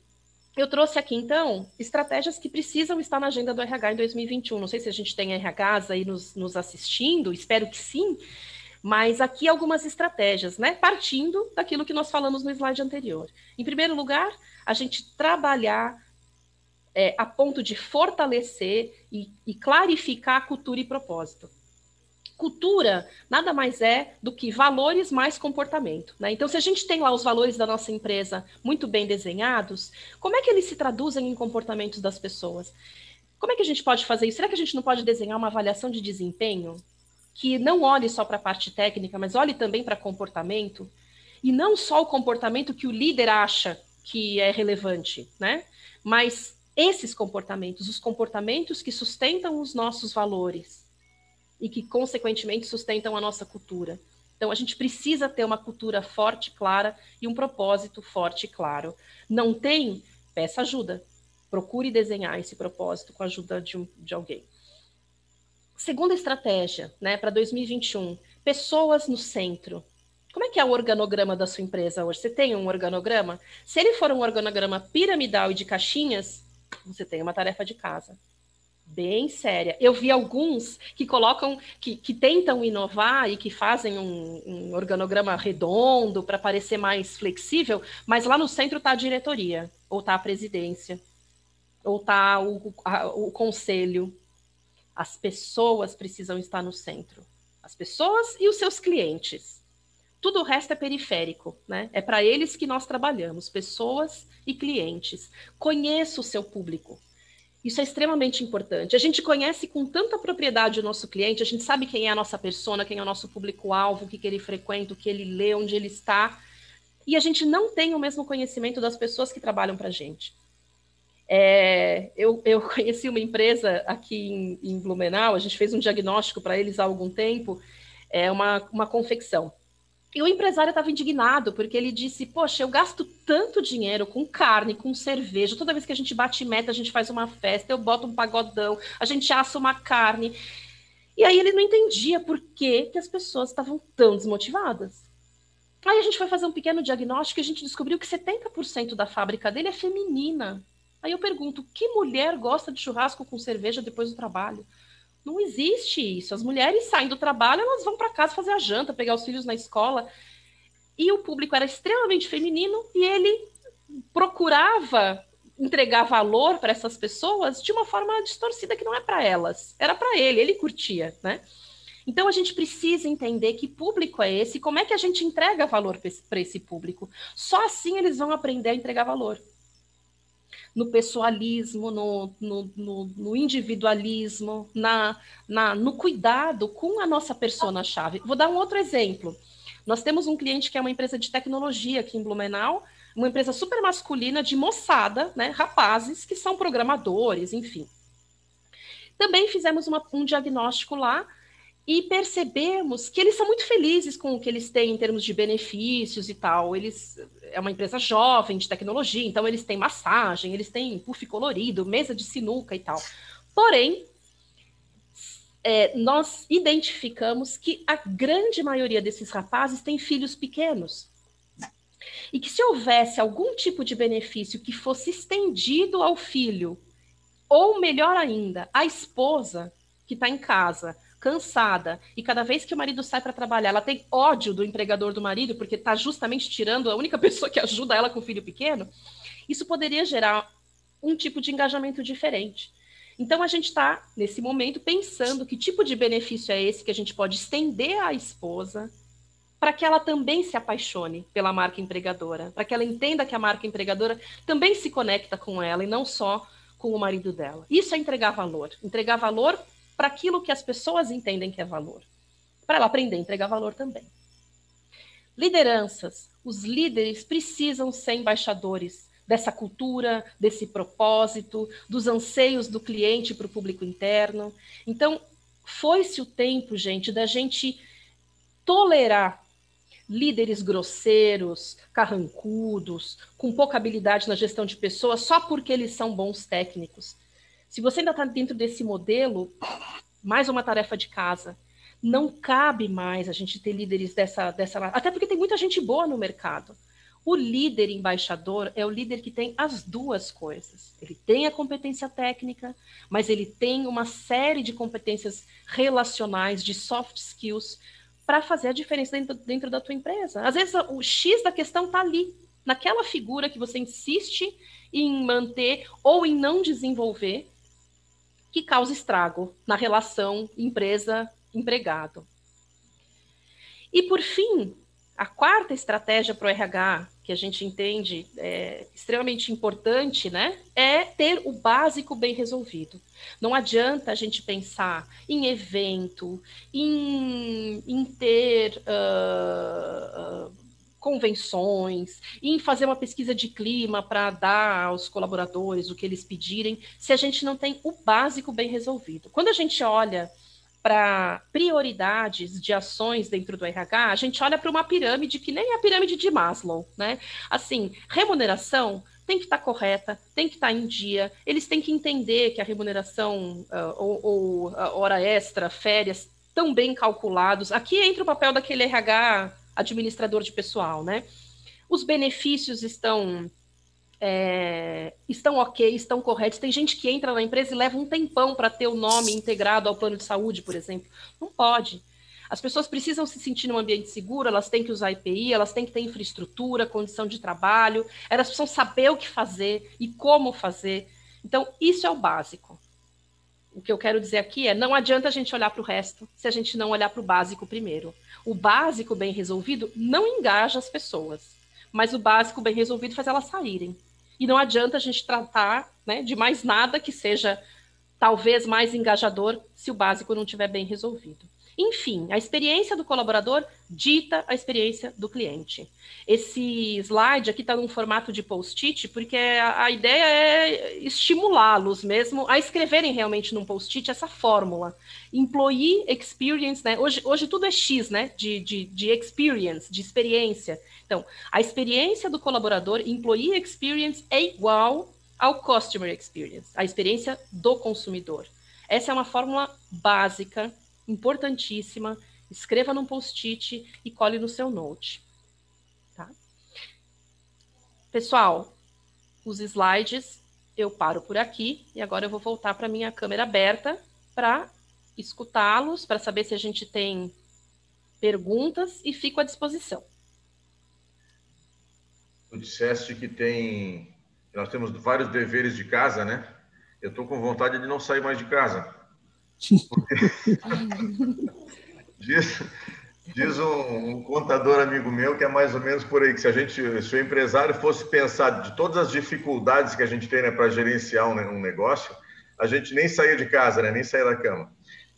eu trouxe aqui, então, estratégias que precisam estar na agenda do RH em 2021. Não sei se a gente tem RHs aí nos, nos assistindo, espero que sim, mas aqui algumas estratégias, né? Partindo daquilo que nós falamos no slide anterior. Em primeiro lugar, a gente trabalhar é, a ponto de fortalecer e, e clarificar cultura e propósito. Cultura nada mais é do que valores mais comportamento. Né? Então, se a gente tem lá os valores da nossa empresa muito bem desenhados, como é que eles se traduzem em comportamentos das pessoas? Como é que a gente pode fazer isso? Será que a gente não pode desenhar uma avaliação de desempenho que não olhe só para a parte técnica, mas olhe também para comportamento? E não só o comportamento que o líder acha que é relevante, né? Mas esses comportamentos, os comportamentos que sustentam os nossos valores, e que, consequentemente, sustentam a nossa cultura. Então, a gente precisa ter uma cultura forte, clara e um propósito forte e claro. Não tem? Peça ajuda. Procure desenhar esse propósito com a ajuda de, um, de alguém. Segunda estratégia, né, para 2021, pessoas no centro. Como é que é o organograma da sua empresa hoje? Você tem um organograma? Se ele for um organograma piramidal e de caixinhas, você tem uma tarefa de casa bem séria. Eu vi alguns que colocam, que, que tentam inovar e que fazem um, um organograma redondo para parecer mais flexível, mas lá no centro está a diretoria, ou está a presidência, ou está o, o conselho. As pessoas precisam estar no centro. As pessoas e os seus clientes. Tudo o resto é periférico, né? É para eles que nós trabalhamos, pessoas e clientes. Conheça o seu público isso é extremamente importante. A gente conhece com tanta propriedade o nosso cliente, a gente sabe quem é a nossa persona, quem é o nosso público-alvo, o que, que ele frequenta, o que ele lê, onde ele está. E a gente não tem o mesmo conhecimento das pessoas que trabalham para a gente. É, eu, eu, conheci uma empresa aqui em, em Blumenau, a gente fez um diagnóstico para eles há algum tempo, é uma, uma confecção. E o empresário estava indignado, porque ele disse: Poxa, eu gasto tanto dinheiro com carne, com cerveja. Toda vez que a gente bate meta, a gente faz uma festa, eu boto um pagodão, a gente assa uma carne. E aí ele não entendia por que, que as pessoas estavam tão desmotivadas. Aí a gente foi fazer um pequeno diagnóstico e a gente descobriu que 70% da fábrica dele é feminina. Aí eu pergunto: que mulher gosta de churrasco com cerveja depois do trabalho? Não existe isso. As mulheres saem do trabalho, elas vão para casa fazer a janta, pegar os filhos na escola. E o público era extremamente feminino e ele procurava entregar valor para essas pessoas de uma forma distorcida que não é para elas, era para ele, ele curtia, né? Então a gente precisa entender que público é esse, como é que a gente entrega valor para esse público. Só assim eles vão aprender a entregar valor no pessoalismo, no, no, no, no individualismo, na, na, no cuidado com a nossa persona-chave. Vou dar um outro exemplo. Nós temos um cliente que é uma empresa de tecnologia aqui em Blumenau, uma empresa super masculina de moçada, né, rapazes que são programadores, enfim. Também fizemos uma, um diagnóstico lá e percebemos que eles são muito felizes com o que eles têm em termos de benefícios e tal. Eles é uma empresa jovem de tecnologia, então eles têm massagem, eles têm puff colorido, mesa de sinuca e tal. Porém, é, nós identificamos que a grande maioria desses rapazes tem filhos pequenos. E que se houvesse algum tipo de benefício que fosse estendido ao filho, ou melhor ainda, à esposa que está em casa, cansada, e cada vez que o marido sai para trabalhar, ela tem ódio do empregador do marido, porque está justamente tirando a única pessoa que ajuda ela com o filho pequeno, isso poderia gerar um tipo de engajamento diferente. Então, a gente está, nesse momento, pensando que tipo de benefício é esse que a gente pode estender à esposa para que ela também se apaixone pela marca empregadora, para que ela entenda que a marca empregadora também se conecta com ela e não só com o marido dela. Isso é entregar valor. Entregar valor para aquilo que as pessoas entendem que é valor, para ela aprender a entregar valor também. Lideranças. Os líderes precisam ser embaixadores dessa cultura, desse propósito, dos anseios do cliente para o público interno. Então, foi-se o tempo, gente, da gente tolerar líderes grosseiros, carrancudos, com pouca habilidade na gestão de pessoas, só porque eles são bons técnicos. Se você ainda está dentro desse modelo, mais uma tarefa de casa. Não cabe mais a gente ter líderes dessa, dessa. Até porque tem muita gente boa no mercado. O líder embaixador é o líder que tem as duas coisas. Ele tem a competência técnica, mas ele tem uma série de competências relacionais, de soft skills, para fazer a diferença dentro, dentro, da tua empresa. Às vezes o X da questão está ali, naquela figura que você insiste em manter ou em não desenvolver, que causa estrago na relação empresa-empregado. E, por fim, a quarta estratégia para o RH, que a gente entende é, extremamente importante, né, é ter o básico bem resolvido. Não adianta a gente pensar em evento, em, em ter uh, uh, convenções, em fazer uma pesquisa de clima para dar aos colaboradores o que eles pedirem, se a gente não tem o básico bem resolvido. Quando a gente olha para prioridades de ações dentro do RH, a gente olha para uma pirâmide que nem é a pirâmide de Maslow, né? Assim, remuneração tem que estar tá correta, tem que estar tá em dia, eles têm que entender que a remuneração uh, ou, ou uh, hora extra, férias, estão bem calculados. Aqui entra o papel daquele RH administrador de pessoal, né? Os benefícios estão é, estão ok, estão corretos. Tem gente que entra na empresa e leva um tempão para ter o nome integrado ao plano de saúde, por exemplo. Não pode. As pessoas precisam se sentir num ambiente seguro, elas têm que usar IPI, elas têm que ter infraestrutura, condição de trabalho, elas precisam saber o que fazer e como fazer. Então, isso é o básico. O que eu quero dizer aqui é: não adianta a gente olhar para o resto se a gente não olhar para o básico primeiro. O básico bem resolvido não engaja as pessoas, mas o básico bem resolvido faz elas saírem. E não adianta a gente tratar né, de mais nada que seja talvez mais engajador se o básico não estiver bem resolvido. Enfim, a experiência do colaborador dita a experiência do cliente. Esse slide aqui está num formato de post-it, porque a, a ideia é estimulá-los mesmo a escreverem realmente num post-it essa fórmula. Employee experience, né? Hoje, hoje tudo é X, né? De, de, de experience, de experiência. Então, a experiência do colaborador, employee experience, é igual ao customer experience, a experiência do consumidor. Essa é uma fórmula básica importantíssima. Escreva num post-it e cole no seu note. Tá? Pessoal, os slides eu paro por aqui e agora eu vou voltar para minha câmera aberta para escutá-los, para saber se a gente tem perguntas e fico à disposição. Tu disseste que tem, nós temos vários deveres de casa, né? Eu estou com vontade de não sair mais de casa. diz, diz um, um, contador amigo meu que é mais ou menos por aí, que se a gente, se o empresário fosse pensar de todas as dificuldades que a gente tem né, para gerenciar um, um, negócio, a gente nem saía de casa, né, nem saía da cama.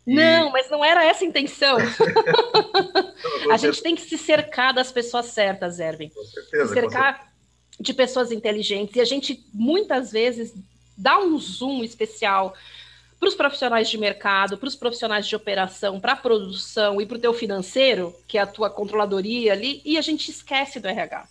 E... Não, mas não era essa a intenção. a gente tem que se cercar das pessoas certas, Erwin. Com certeza. Se cercar de pessoas inteligentes. E a gente, muitas vezes, dá um zoom especial para os profissionais de mercado, para os profissionais de operação, para a produção e para o teu financeiro, que é a tua controladoria ali, e a gente esquece do RH.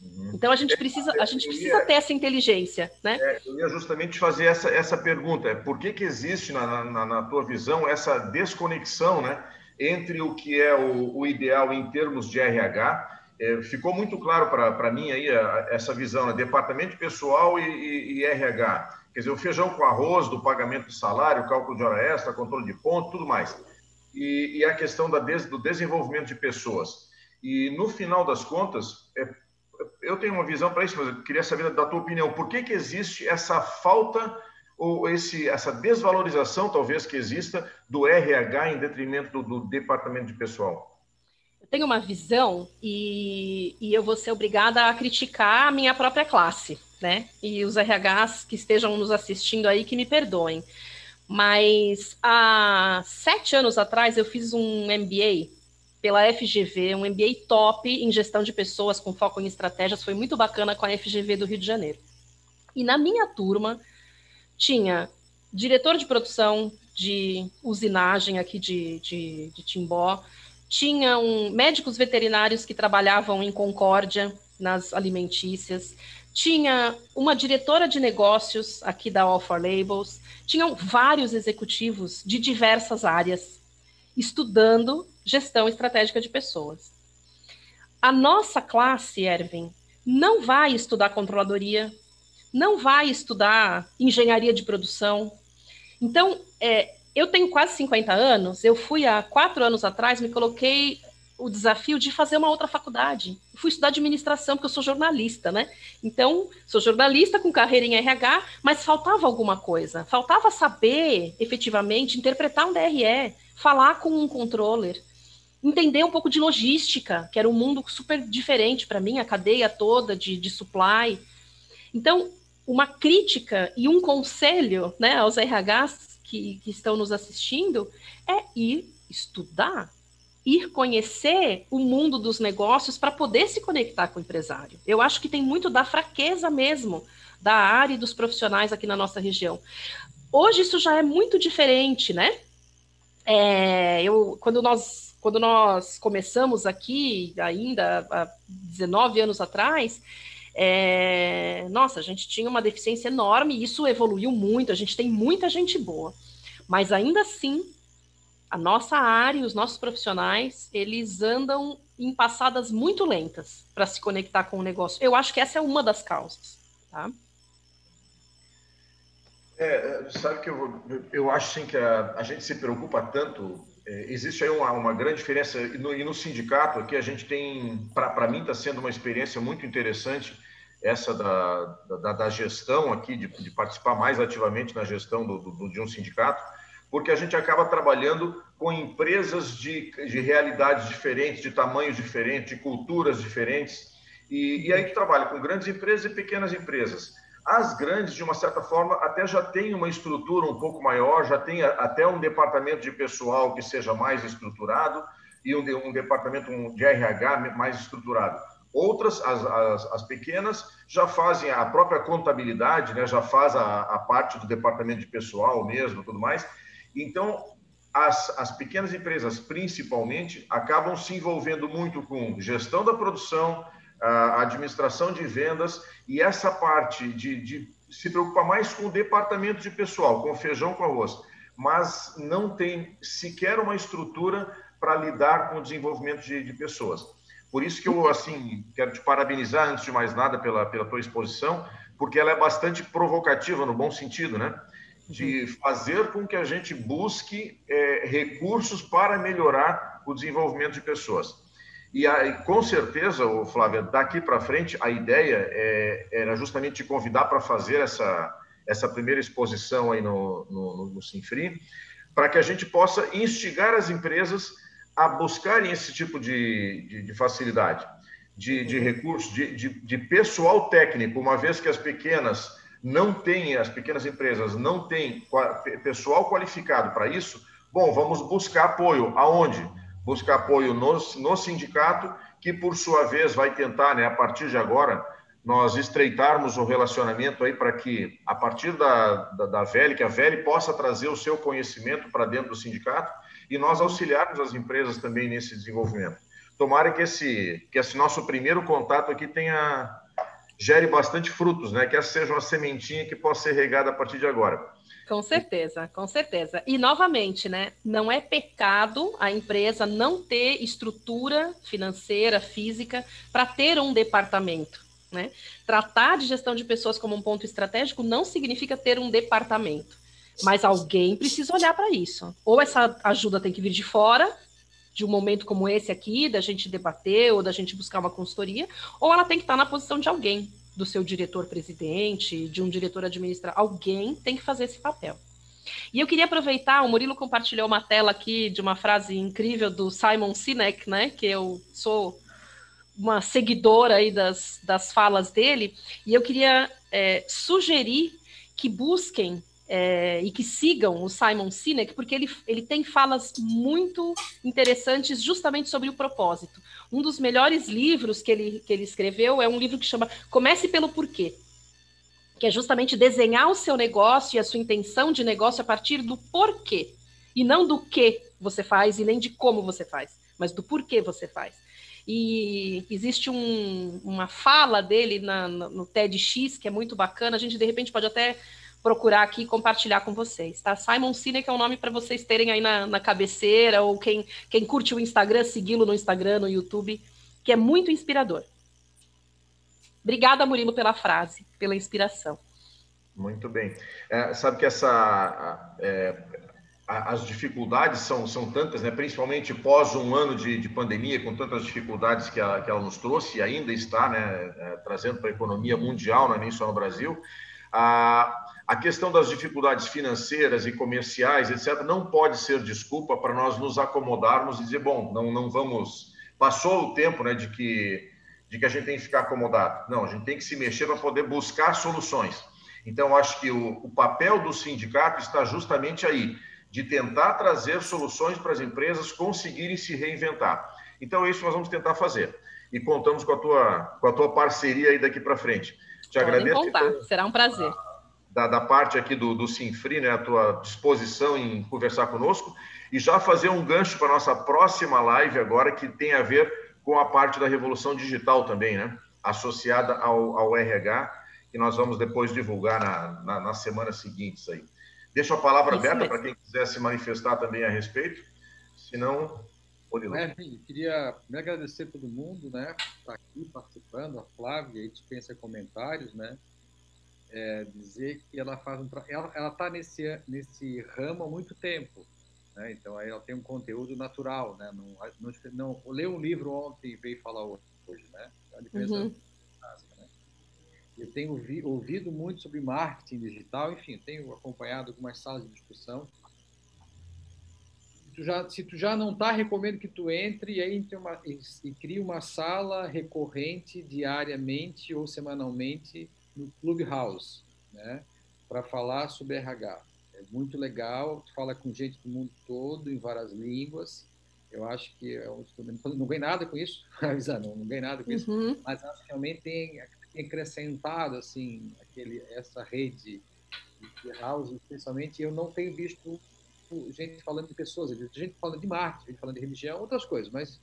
Uhum. Então a gente precisa, a gente precisa ter essa inteligência, né? É, eu ia justamente fazer essa, essa pergunta: é por que, que existe na, na, na tua visão essa desconexão, né, entre o que é o, o ideal em termos de RH? É, ficou muito claro para mim aí a, essa visão, né, departamento pessoal e, e, e RH. Quer dizer, o feijão com arroz, do pagamento de salário, cálculo de hora extra, controle de ponto, tudo mais. E, e a questão da des, do desenvolvimento de pessoas. E no final das contas, é, eu tenho uma visão para isso, mas eu queria saber da tua opinião. Por que, que existe essa falta ou esse, essa desvalorização, talvez, que exista do RH em detrimento do, do departamento de pessoal? Tenho uma visão e, e eu vou ser obrigada a criticar a minha própria classe né? E os RHs que estejam nos assistindo aí que me perdoem. Mas há sete anos atrás eu fiz um MBA pela FGV, um MBA top em gestão de pessoas com foco em estratégias, foi muito bacana com a FGV do Rio de Janeiro. E na minha turma tinha diretor de produção de usinagem aqui de, de, de Timbó, tinham médicos veterinários que trabalhavam em Concórdia, nas alimentícias, tinha uma diretora de negócios aqui da All for Labels, tinham vários executivos de diversas áreas estudando gestão estratégica de pessoas. A nossa classe, Erwin, não vai estudar controladoria, não vai estudar engenharia de produção. Então, é, eu tenho quase 50 anos, eu fui há quatro anos atrás, me coloquei o desafio de fazer uma outra faculdade. fui estudar administração, porque eu sou jornalista, né? Então, sou jornalista com carreira em RH, mas faltava alguma coisa. Faltava saber, efetivamente, interpretar um DRE, falar com um controller, entender um pouco de logística, que era um mundo super diferente para mim, a cadeia toda de, de supply. Então, uma crítica e um conselho né, aos RHs que, que estão nos assistindo é ir estudar, ir conhecer o mundo dos negócios para poder se conectar com o empresário. Eu acho que tem muito da fraqueza mesmo da área e dos profissionais aqui na nossa região. Hoje isso já é muito diferente, né? É, eu, quando nós quando nós começamos aqui, ainda há 19 anos atrás, é, nossa, a gente tinha uma deficiência enorme e isso evoluiu muito, a gente tem muita gente boa. Mas ainda assim, a nossa área e os nossos profissionais, eles andam em passadas muito lentas para se conectar com o negócio. Eu acho que essa é uma das causas, tá? É, sabe que eu, eu acho sim que a, a gente se preocupa tanto. É, existe aí uma, uma, grande diferença e no, e no sindicato aqui a gente tem, para mim está sendo uma experiência muito interessante essa da, da, da gestão aqui de, de, participar mais ativamente na gestão do, do, de um sindicato porque a gente acaba trabalhando com empresas de, de realidades diferentes, de tamanhos diferentes, de culturas diferentes. E, e aí tu trabalha com grandes empresas e pequenas empresas. As grandes, de uma certa forma, até já têm uma estrutura um pouco maior, já tem até um departamento de pessoal que seja mais estruturado e um, um departamento de RH mais estruturado. Outras, as, as, as, pequenas, já fazem a própria contabilidade, né? já faz a, a parte do departamento de pessoal mesmo, tudo mais, então, as, as pequenas empresas, principalmente, acabam se envolvendo muito com gestão da produção, a administração de vendas e essa parte de, de se preocupar mais com o departamento de pessoal, com feijão com arroz, mas não tem sequer uma estrutura para lidar com o desenvolvimento de, de, pessoas. Por isso que eu, assim, quero te parabenizar, antes de mais nada, pela, pela tua exposição, porque ela é bastante provocativa, no bom sentido, né? De fazer com que a gente busque é, recursos para melhorar o desenvolvimento de pessoas. E aí, com certeza, Flávia, daqui para frente, a ideia é, era justamente te convidar para fazer essa, essa primeira exposição aí no, no, no Sinfri, para que a gente possa instigar as empresas a buscarem esse tipo de, de, de facilidade, de, de recursos, de, de, de pessoal técnico, uma vez que as pequenas não tem, as pequenas empresas não têm pessoal qualificado para isso, bom, vamos buscar apoio. Aonde? Buscar apoio no, no sindicato, que por sua vez vai tentar, né, a partir de agora, nós estreitarmos o relacionamento aí para que, a partir da, da, da VEL, que a VEL possa trazer o seu conhecimento para dentro do sindicato e nós auxiliarmos as empresas também nesse desenvolvimento. Tomara que esse, que esse nosso primeiro contato aqui tenha, gere bastante frutos, né? Que essa seja uma sementinha que possa ser regada a partir de agora. Com certeza, com certeza. E novamente, né? Não é pecado a empresa não ter estrutura financeira, física, para ter um departamento. Né? Tratar de gestão de pessoas como um ponto estratégico não significa ter um departamento. Mas alguém precisa olhar para isso. Ou essa ajuda tem que vir de fora, de um momento como esse aqui, da gente debater ou da gente buscar uma consultoria, ou ela tem que estar na posição de alguém, do seu diretor-presidente, de um diretor administrativo. Alguém tem que fazer esse papel. E eu queria aproveitar, o Murilo compartilhou uma tela aqui de uma frase incrível do Simon Sinek, né, que eu sou uma seguidora aí das, das falas dele, e eu queria é, sugerir que busquem é, e que sigam o Simon Sinek, porque ele, ele tem falas muito interessantes justamente sobre o propósito. Um dos melhores livros que ele, que ele escreveu é um livro que chama Comece pelo Porquê, que é justamente desenhar o seu negócio e a sua intenção de negócio a partir do porquê, e não do que você faz e nem de como você faz, mas do porquê você faz. E existe um, uma fala dele na, no TEDx que é muito bacana. A gente, de repente, pode até procurar aqui e compartilhar com vocês, tá? Simon Sinek é um nome para vocês terem aí na, na cabeceira, ou quem, quem curte o Instagram, segui-lo no Instagram, no YouTube, que é muito inspirador. Obrigada, Murilo, pela frase, pela inspiração. Muito bem. É, sabe que essa, é, as dificuldades são, são tantas, né? principalmente pós um ano de, de pandemia, com tantas dificuldades que ela, que ela nos trouxe e ainda está né, é, trazendo para a economia mundial, não é nem só no Brasil. A, a questão das dificuldades financeiras e comerciais, etc., não pode ser desculpa para nós nos acomodarmos e dizer, bom, não, não vamos. Passou o tempo né, de, que, de que a gente tem que ficar acomodado. Não, a gente tem que se mexer para poder buscar soluções. Então, acho que o, o papel do sindicato está justamente aí de tentar trazer soluções para as empresas conseguirem se reinventar. Então, é isso que nós vamos tentar fazer. E contamos com a tua, com a tua parceria aí daqui para frente. Te Podem agradeço. Contar. Será um prazer. Da, da, parte aqui do, do Sinfri, né, a tua disposição em conversar conosco. E já fazer um gancho para a nossa próxima live agora, que tem a ver com a parte da revolução digital também, né? Associada ao, ao RH, que nós vamos depois divulgar na, na, nas semanas seguintes aí. Deixo a palavra Isso aberta para quem quiser se manifestar também a respeito. Se não, é, queria me agradecer a todo mundo, né, por estar aqui participando, a Flávia, aí dispensa comentários, né, é, dizer que ela faz um, ela, ela está nesse nesse ramo há muito tempo, né, então aí ela tem um conteúdo natural, né, não, não, não leu um livro ontem e veio falar hoje, né, a diferença uhum. Eu tenho ouvido muito sobre marketing digital, enfim, tenho acompanhado algumas salas de discussão. Tu já, se tu já não está, recomendo que tu entre e aí uma, e, e crie uma sala recorrente diariamente ou semanalmente no Clubhouse, né, para falar sobre RH. É muito legal, fala com gente do mundo todo, em várias línguas. Eu acho que é um, não ganho nada com isso, avisando, não, não ganho nada com isso, uhum. mas acho que realmente tem acrescentado assim aquele essa rede de house, especialmente eu não tenho visto gente falando de pessoas, gente falando de marketing, gente falando de religião, outras coisas, mas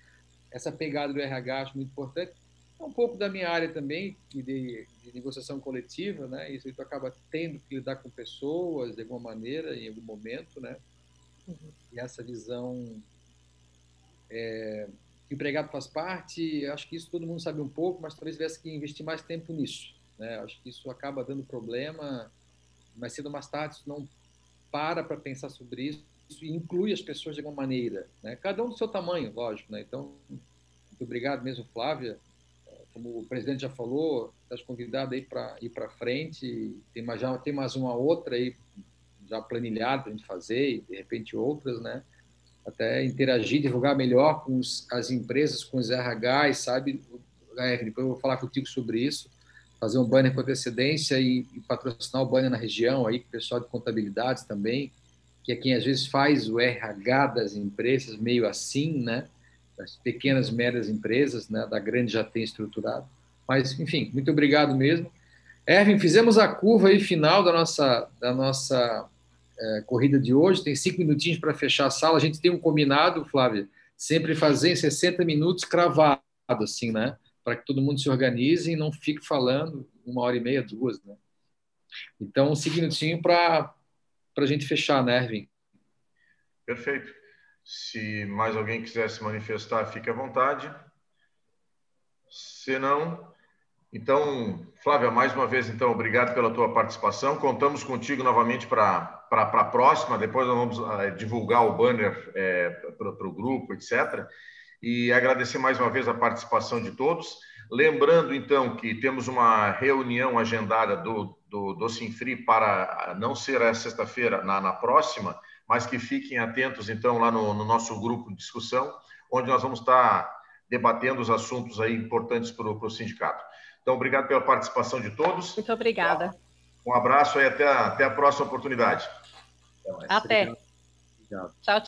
essa pegada do RH acho muito importante. É um pouco da minha área também de, de negociação coletiva, né? Isso tu acaba tendo que lidar com pessoas de alguma maneira em algum momento, né? Uhum. E essa visão é, o empregado faz parte, acho que isso todo mundo sabe um pouco, mas talvez tivesse que investir mais tempo nisso. Né? Acho que isso acaba dando problema, mas cedo ou mais tarde isso não para para pensar sobre isso, isso inclui as pessoas de alguma maneira, né? cada um do seu tamanho, lógico. Né? Então, muito obrigado mesmo, Flávia. Como o presidente já falou, estás convidado aí para ir para frente, tem mais, já tem mais uma outra aí já planilhada para a gente fazer, e de repente outras, né? até interagir, divulgar melhor com os, as empresas, com os RHs, sabe? depois eu vou falar contigo sobre isso, fazer um banner com antecedência e, e, patrocinar o banner na região aí, com o pessoal de contabilidade também, que é quem às vezes faz o RH das empresas, meio assim, né? Das pequenas, médias empresas, né? Da grande já tem estruturado. Mas, enfim, muito obrigado mesmo. Erwin, fizemos a curva aí final da nossa, da nossa é, corrida de hoje, tem cinco minutinhos para fechar a sala. A gente tem um combinado, Flávia, sempre fazer em 60 minutos cravado, assim, né? Para que todo mundo se organize e não fique falando uma hora e meia, duas, né? Então, cinco minutinhos para a gente fechar, né, Erwin? Perfeito. Se mais alguém quiser se manifestar, fique à vontade. Se não, então, Flávia, mais uma vez, então, obrigado pela tua participação. Contamos contigo novamente para a próxima. Depois nós vamos uh, divulgar o banner é, para o grupo, etc. E agradecer mais uma vez a participação de todos. Lembrando, então, que temos uma reunião agendada do, do, do Sinfri para não ser a sexta-feira, na, na, próxima, mas que fiquem atentos, então, lá no, no nosso grupo de discussão, onde nós vamos estar debatendo os assuntos aí importantes para o sindicato. Então, obrigado pela participação de todos. Muito obrigada. Um abraço e até a, até a próxima oportunidade. Até. até. Tchau, tchau.